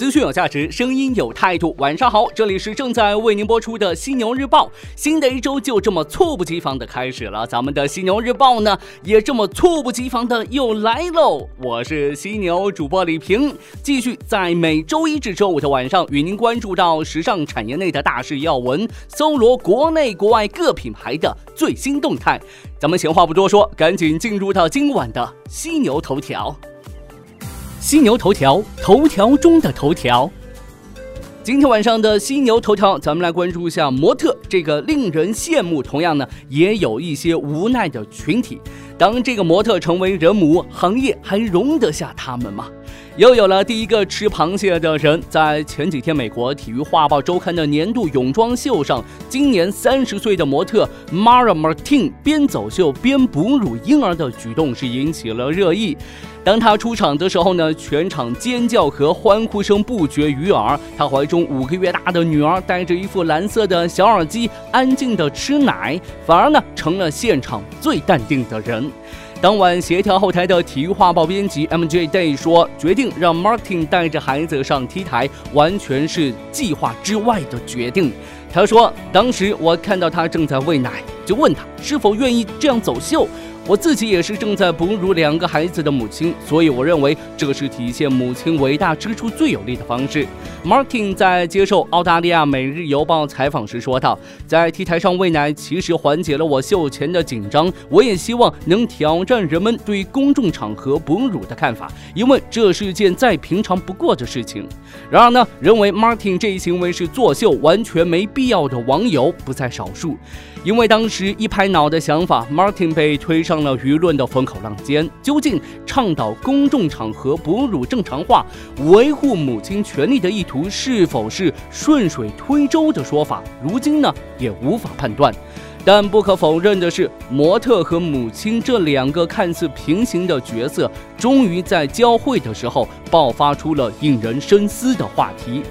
资讯有价值，声音有态度。晚上好，这里是正在为您播出的犀牛日报。新的一周就这么猝不及防的开始了，咱们的犀牛日报呢，也这么猝不及防的又来喽。我是犀牛主播李平，继续在每周一至周五的晚上与您关注到时尚产业内的大事要闻，搜罗国内国外各品牌的最新动态。咱们闲话不多说，赶紧进入到今晚的犀牛头条。犀牛头条，头条中的头条。今天晚上的犀牛头条，咱们来关注一下模特这个令人羡慕，同样呢也有一些无奈的群体。当这个模特成为人母，行业还容得下他们吗？又有了第一个吃螃蟹的人。在前几天，美国体育画报周刊的年度泳装秀上，今年三十岁的模特 Mara Martin 边走秀边哺乳婴儿的举动是引起了热议。当他出场的时候呢，全场尖叫和欢呼声不绝于耳。他怀中五个月大的女儿戴着一副蓝色的小耳机，安静的吃奶，反而呢成了现场最淡定的人。当晚协调后台的体育画报编辑 MJ Day 说，决定让 Martin 带着孩子上 T 台，完全是计划之外的决定。他说，当时我看到他正在喂奶，就问他是否愿意这样走秀。我自己也是正在哺乳两个孩子的母亲，所以我认为这是体现母亲伟大之处最有力的方式。Martin 在接受澳大利亚《每日邮报》采访时说道：“在 T 台上喂奶，其实缓解了我秀前的紧张。我也希望能挑战人们对公众场合哺乳的看法，因为这是件再平常不过的事情。”然而呢，认为 Martin 这一行为是作秀、完全没必要的网友不在少数。因为当时一拍脑的想法，Martin 被推上了舆论的风口浪尖。究竟倡导公众场合哺乳正常化、维护母亲权利的意图是否是顺水推舟的说法，如今呢也无法判断。但不可否认的是，模特和母亲这两个看似平行的角色，终于在交汇的时候爆发出了引人深思的话题。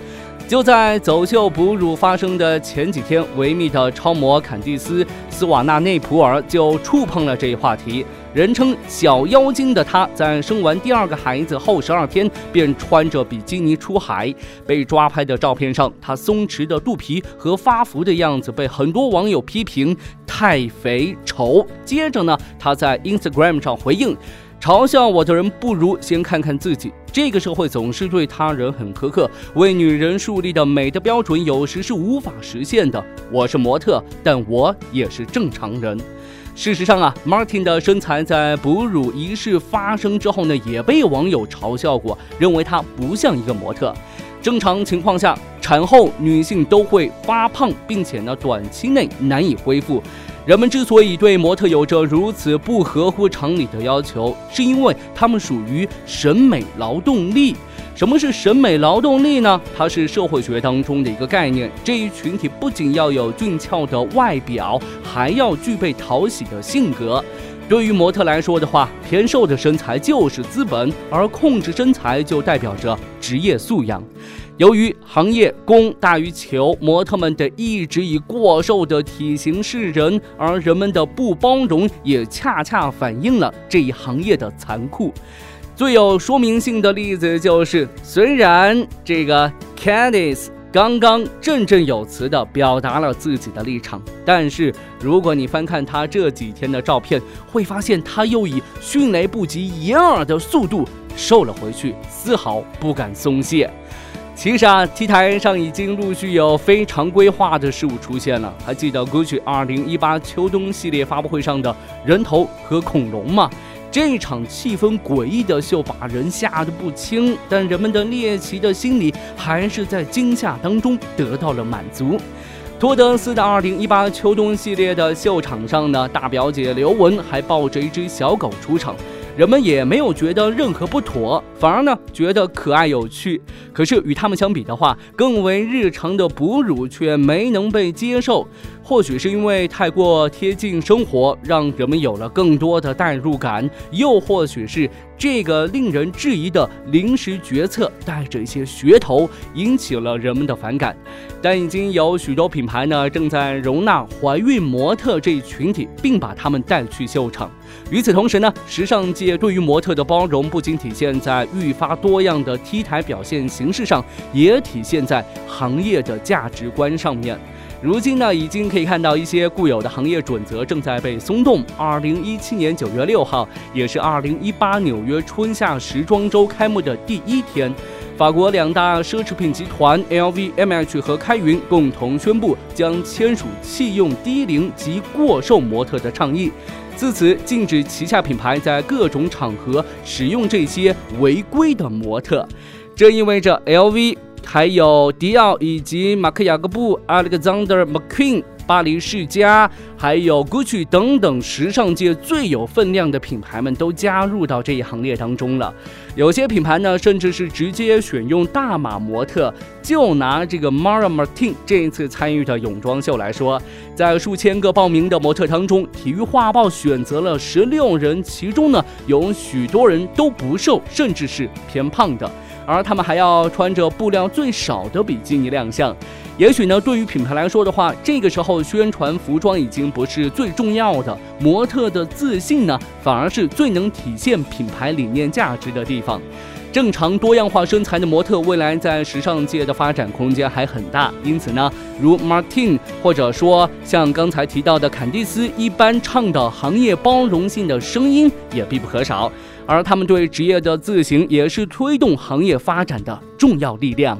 就在走秀哺乳发生的前几天，维密的超模坎蒂斯·斯瓦纳内普尔就触碰了这一话题。人称“小妖精”的她，在生完第二个孩子后十二天便穿着比基尼出海。被抓拍的照片上，她松弛的肚皮和发福的样子被很多网友批评太肥丑。接着呢，她在 Instagram 上回应。嘲笑我的人，不如先看看自己。这个社会总是对他人很苛刻，为女人树立的美的标准有时是无法实现的。我是模特，但我也是正常人。事实上啊，Martin 的身材在哺乳仪式发生之后呢，也被网友嘲笑过，认为她不像一个模特。正常情况下，产后女性都会发胖，并且呢，短期内难以恢复。人们之所以对模特有着如此不合乎常理的要求，是因为他们属于审美劳动力。什么是审美劳动力呢？它是社会学当中的一个概念。这一群体不仅要有俊俏的外表，还要具备讨喜的性格。对于模特来说的话，偏瘦的身材就是资本，而控制身材就代表着职业素养。由于行业供大于求，模特们得一直以过瘦的体型示人，而人们的不包容也恰恰反映了这一行业的残酷。最有说明性的例子就是，虽然这个 Candice 刚刚振振有词地表达了自己的立场，但是如果你翻看她这几天的照片，会发现她又以迅雷不及掩耳的速度瘦了回去，丝毫不敢松懈。其实啊，T 台上已经陆续有非常规化的事物出现了。还记得 Gucci 2018秋冬系列发布会上的人头和恐龙吗？这场气氛诡异的秀把人吓得不轻，但人们的猎奇的心理还是在惊吓当中得到了满足。托德斯的2018秋冬系列的秀场上呢，大表姐刘雯还抱着一只小狗出场。人们也没有觉得任何不妥，反而呢觉得可爱有趣。可是与他们相比的话，更为日常的哺乳却没能被接受。或许是因为太过贴近生活，让人们有了更多的代入感；又或许是这个令人质疑的临时决策带着一些噱头，引起了人们的反感。但已经有许多品牌呢，正在容纳怀孕模特这一群体，并把他们带去秀场。与此同时呢，时尚界对于模特的包容，不仅体现在愈发多样的 T 台表现形式上，也体现在行业的价值观上面。如今呢，已经可以看到一些固有的行业准则正在被松动。二零一七年九月六号，也是二零一八纽约春夏时装周开幕的第一天，法国两大奢侈品集团 LVMH 和开云共同宣布将签署弃用低龄及过瘦模特的倡议，自此禁止旗下品牌在各种场合使用这些违规的模特。这意味着 LV。还有迪奥以及马克雅各布、Alexander McQueen、巴黎世家，还有 Gucci 等等时尚界最有分量的品牌们都加入到这一行列当中了。有些品牌呢，甚至是直接选用大码模特。就拿这个 Mara Martin 这一次参与的泳装秀来说，在数千个报名的模特当中，体育画报选择了十六人，其中呢有许多人都不瘦，甚至是偏胖的。而他们还要穿着布料最少的比基尼亮相。也许呢，对于品牌来说的话，这个时候宣传服装已经不是最重要的，模特的自信呢，反而是最能体现品牌理念价值的地方。正常多样化身材的模特，未来在时尚界的发展空间还很大。因此呢，如 Martin 或者说像刚才提到的坎蒂斯一般倡导行业包容性的声音也必不可少。而他们对职业的自省，也是推动行业发展的重要力量。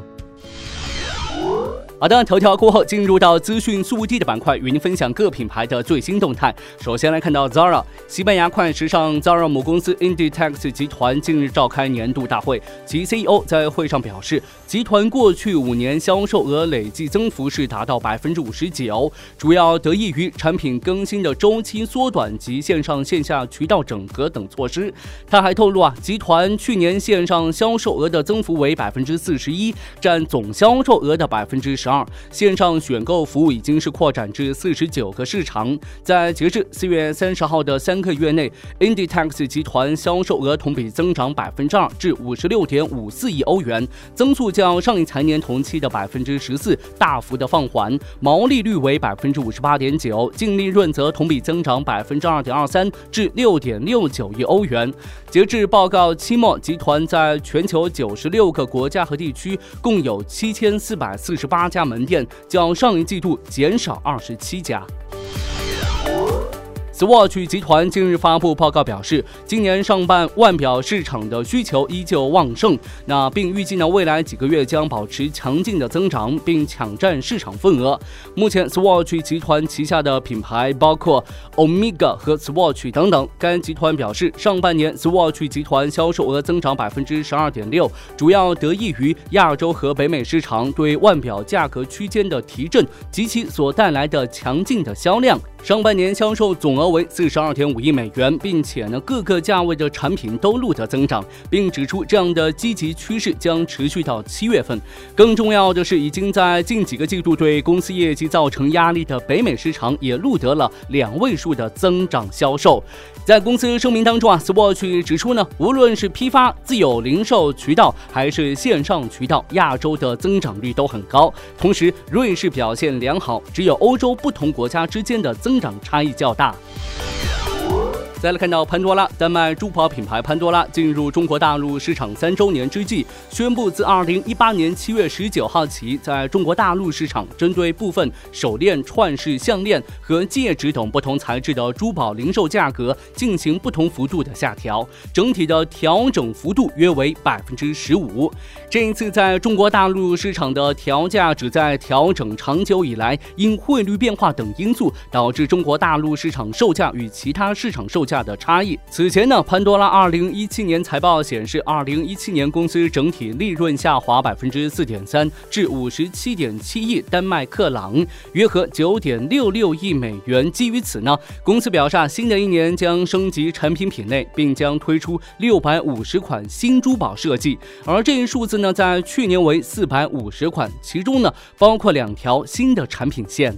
好的，头条过后进入到资讯速递的板块，与您分享各品牌的最新动态。首先来看到 Zara，西班牙快时尚 Zara 母公司 Inditex 集团近日召开年度大会，其 CEO 在会上表示，集团过去五年销售额累计增幅是达到百分之五十九，主要得益于产品更新的周期缩短及线上线下渠道整合等措施。他还透露啊，集团去年线上销售额的增幅为百分之四十一，占总销售额的百分之十二线上选购服务已经是扩展至四十九个市场，在截至四月三十号的三个月内，Inditex 集团销售额同比增长百分之二，至五十六点五四亿欧元，增速较上一财年同期的百分之十四大幅的放缓，毛利率为百分之五十八点九，净利润则同比增长百分之二点二三，至六点六九亿欧元。截至报告期末，集团在全球九十六个国家和地区共有七千四百四十八家门店，较上一季度减少二十七家。Swatch 集团近日发布报告表示，今年上半腕表市场的需求依旧旺盛，那并预计呢未来几个月将保持强劲的增长，并抢占市场份额。目前，Swatch 集团旗下的品牌包括 Omega 和 Swatch 等等。该集团表示，上半年 Swatch 集团销售额增长百分之十二点六，主要得益于亚洲和北美市场对腕表价格区间的提振及其所带来的强劲的销量。上半年销售总额为四十二点五亿美元，并且呢各个价位的产品都录得增长，并指出这样的积极趋势将持续到七月份。更重要的是，已经在近几个季度对公司业绩造成压力的北美市场也录得了两位数的增长销售。在公司声明当中啊，Swatch 指出呢，无论是批发、自有零售渠道还是线上渠道，亚洲的增长率都很高。同时，瑞士表现良好，只有欧洲不同国家之间的增长差异较大。Yeah. 再来看到潘多拉，丹麦珠宝品牌潘多拉进入中国大陆市场三周年之际，宣布自二零一八年七月十九号起，在中国大陆市场针对部分手链、串饰、项链和戒指等不同材质的珠宝零售价格进行不同幅度的下调，整体的调整幅度约为百分之十五。这一次在中国大陆市场的调价，旨在调整长久以来因汇率变化等因素导致中国大陆市场售价与其他市场售。价的差异。此前呢，潘多拉二零一七年财报显示，二零一七年公司整体利润下滑百分之四点三，至五十七点七亿丹麦克朗，约合九点六六亿美元。基于此呢，公司表示，新的一年将升级产品品类，并将推出六百五十款新珠宝设计。而这一数字呢，在去年为四百五十款，其中呢，包括两条新的产品线。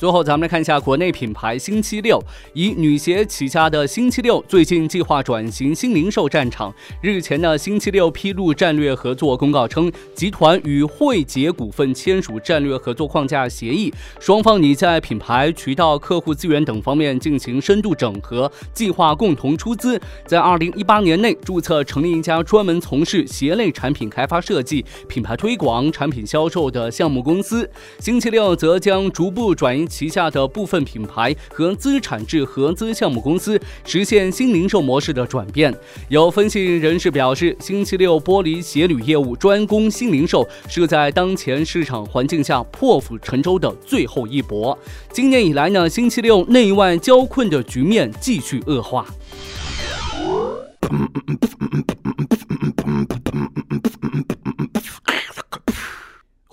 最后，咱们来看一下国内品牌星期六，以女鞋起家的星期六，最近计划转型新零售战场。日前呢，星期六披露战略合作公告称，集团与汇捷股份签署战略合作框架协议，双方拟在品牌、渠道、客户资源等方面进行深度整合，计划共同出资，在二零一八年内注册成立一家专门从事鞋类产品开发、设计、品牌推广、产品销售的项目公司。星期六则将逐步转移。旗下的部分品牌和资产制合资项目公司，实现新零售模式的转变。有分析人士表示，星期六玻璃鞋履业务专攻新零售，是在当前市场环境下破釜沉舟的最后一搏。今年以来呢，星期六内外交困的局面继续恶化。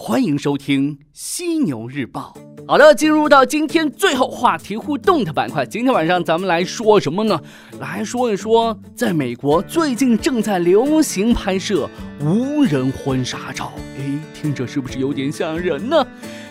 欢迎收听《犀牛日报》。好的，进入到今天最后话题互动的板块。今天晚上咱们来说什么呢？来说一说，在美国最近正在流行拍摄无人婚纱照。哎，听着是不是有点像人呢？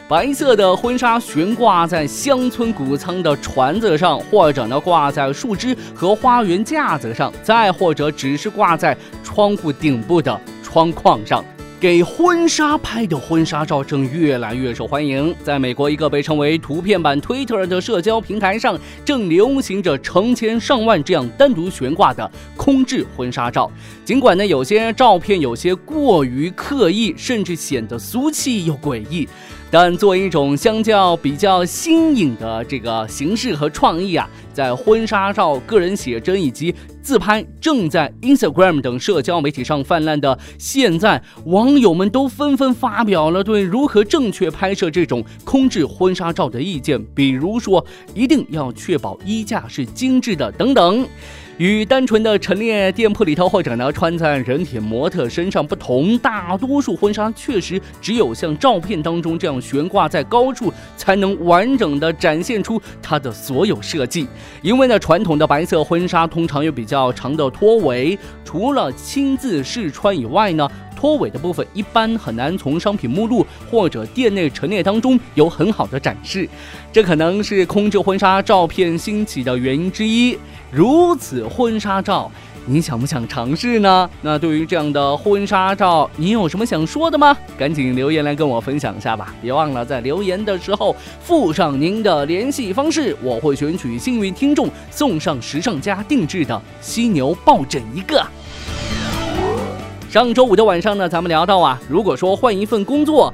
白色的婚纱悬挂在乡村谷仓的船子上，或者呢挂在树枝和花园架子上，再或者只是挂在窗户顶部的窗框上。给婚纱拍的婚纱照正越来越受欢迎。在美国，一个被称为“图片版 Twitter” 的社交平台上，正流行着成千上万这样单独悬挂的空置婚纱照。尽管呢，有些照片有些过于刻意，甚至显得俗气又诡异。但作为一种相较比较新颖的这个形式和创意啊，在婚纱照、个人写真以及自拍正在 Instagram 等社交媒体上泛滥的现在，网友们都纷纷发表了对如何正确拍摄这种空置婚纱照的意见，比如说一定要确保衣架是精致的等等。与单纯的陈列店铺里头，或者呢穿在人体模特身上不同，大多数婚纱确实只有像照片当中这样悬挂在高处，才能完整的展现出它的所有设计。因为呢，传统的白色婚纱通常有比较长的拖尾，除了亲自试穿以外呢，拖尾的部分一般很难从商品目录或者店内陈列当中有很好的展示，这可能是空置婚纱照片兴起的原因之一。如此婚纱照，你想不想尝试呢？那对于这样的婚纱照，你有什么想说的吗？赶紧留言来跟我分享一下吧！别忘了在留言的时候附上您的联系方式，我会选取幸运听众送上时尚家定制的犀牛抱枕一个。上周五的晚上呢，咱们聊到啊，如果说换一份工作。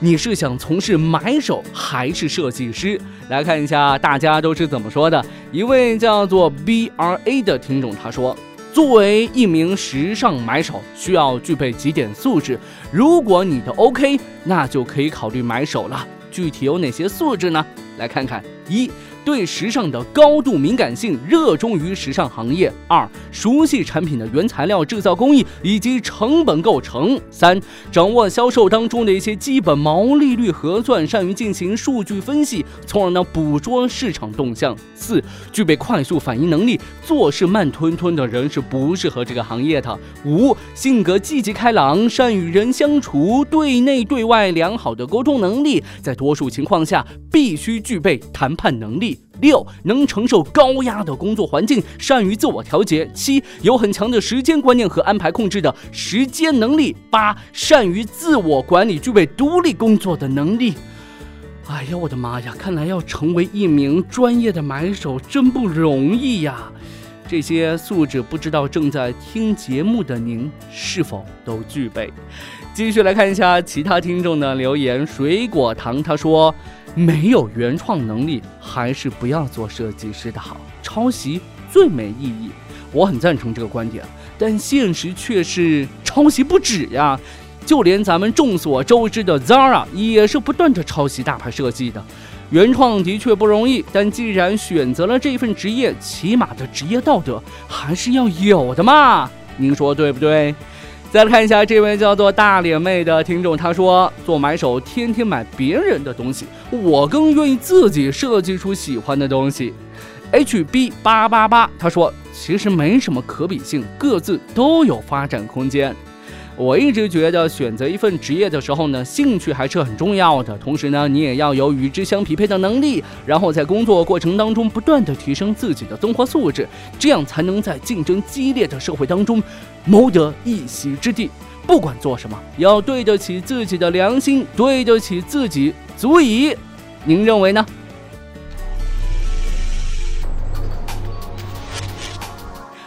你是想从事买手还是设计师？来看一下大家都是怎么说的。一位叫做 B R A 的听众他说：“作为一名时尚买手，需要具备几点素质。如果你的 OK，那就可以考虑买手了。具体有哪些素质呢？来看看一。”对时尚的高度敏感性，热衷于时尚行业。二、熟悉产品的原材料制造工艺以及成本构成。三、掌握销售当中的一些基本毛利率核算，善于进行数据分析，从而呢捕捉市场动向。四、具备快速反应能力，做事慢吞吞的人是不适合这个行业的。五、性格积极开朗，善与人相处，对内对外良好的沟通能力，在多数情况下必须具备谈判能力。六能承受高压的工作环境，善于自我调节。七有很强的时间观念和安排控制的时间能力。八善于自我管理，具备独立工作的能力。哎呀，我的妈呀！看来要成为一名专业的买手真不容易呀。这些素质，不知道正在听节目的您是否都具备？继续来看一下其他听众的留言。水果糖他说。没有原创能力，还是不要做设计师的好。抄袭最没意义，我很赞成这个观点。但现实却是抄袭不止呀，就连咱们众所周知的 Zara 也是不断的抄袭大牌设计的。原创的确不容易，但既然选择了这份职业，起码的职业道德还是要有的嘛。您说对不对？再来看一下这位叫做大脸妹的听众，他说：“做买手天天买别人的东西，我更愿意自己设计出喜欢的东西。” HB 八八八他说：“其实没什么可比性，各自都有发展空间。”我一直觉得选择一份职业的时候呢，兴趣还是很重要的。同时呢，你也要有与之相匹配的能力，然后在工作过程当中不断的提升自己的综合素质，这样才能在竞争激烈的社会当中谋得一席之地。不管做什么，要对得起自己的良心，对得起自己，足以。您认为呢？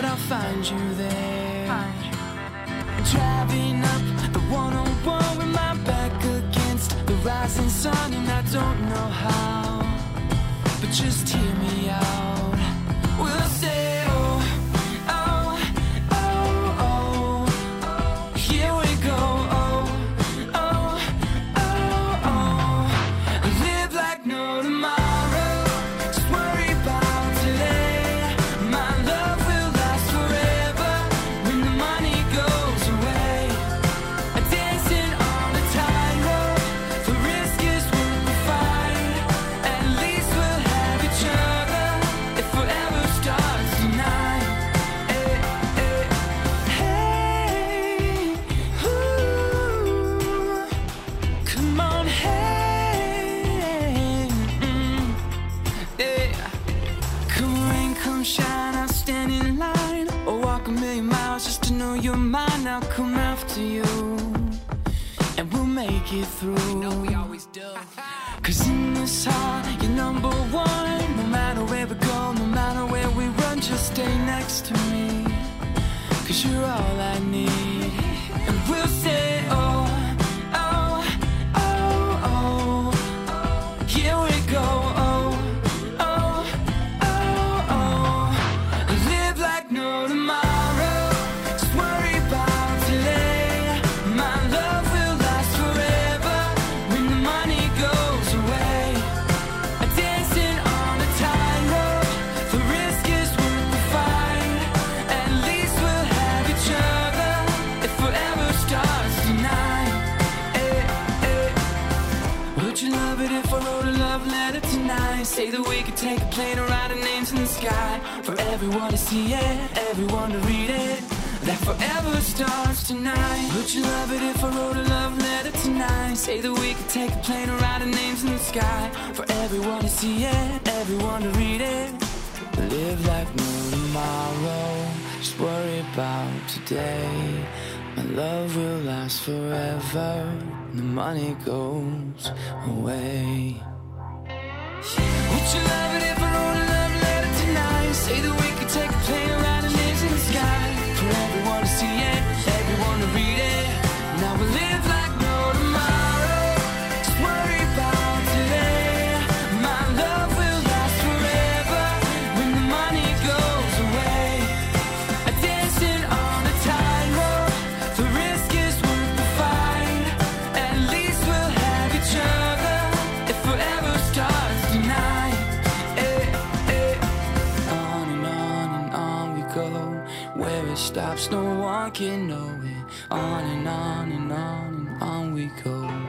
But I'll find you there. Driving up the 101 with my back against the rising sun, and I don't know how, but just hear me make it through. we always do. Cause in this heart, you're number one. No matter where we go, no matter where we run, just stay next to me. Cause you're all I need. And we'll say, Say that we could take a plane and write our names in the sky for everyone to see it, everyone to read it. That forever starts tonight. Would you love it if I wrote a love letter tonight? Say that we could take a plane and write our names in the sky for everyone to see it, everyone to read it. Live like no tomorrow. Just worry about today. My love will last forever. The money goes away. Say that we could take a plane and ride a names in the sky. For everyone to see it, everyone to read can know it. On and on and on and on we go.